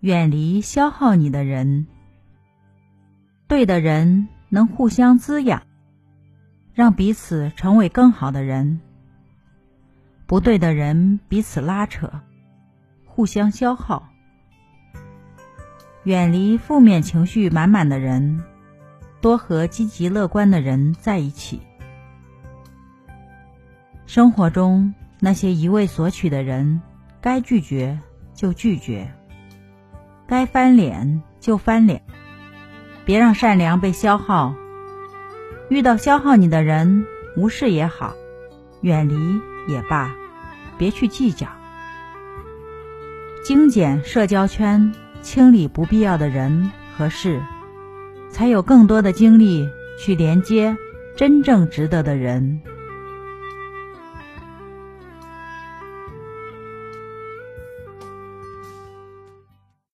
远离消耗你的人。对的人能互相滋养，让彼此成为更好的人；不对的人彼此拉扯，互相消耗。远离负面情绪满满的人，多和积极乐观的人在一起。生活中那些一味索取的人，该拒绝就拒绝，该翻脸就翻脸，别让善良被消耗。遇到消耗你的人，无视也好，远离也罢，别去计较，精简社交圈。清理不必要的人和事，才有更多的精力去连接真正值得的人。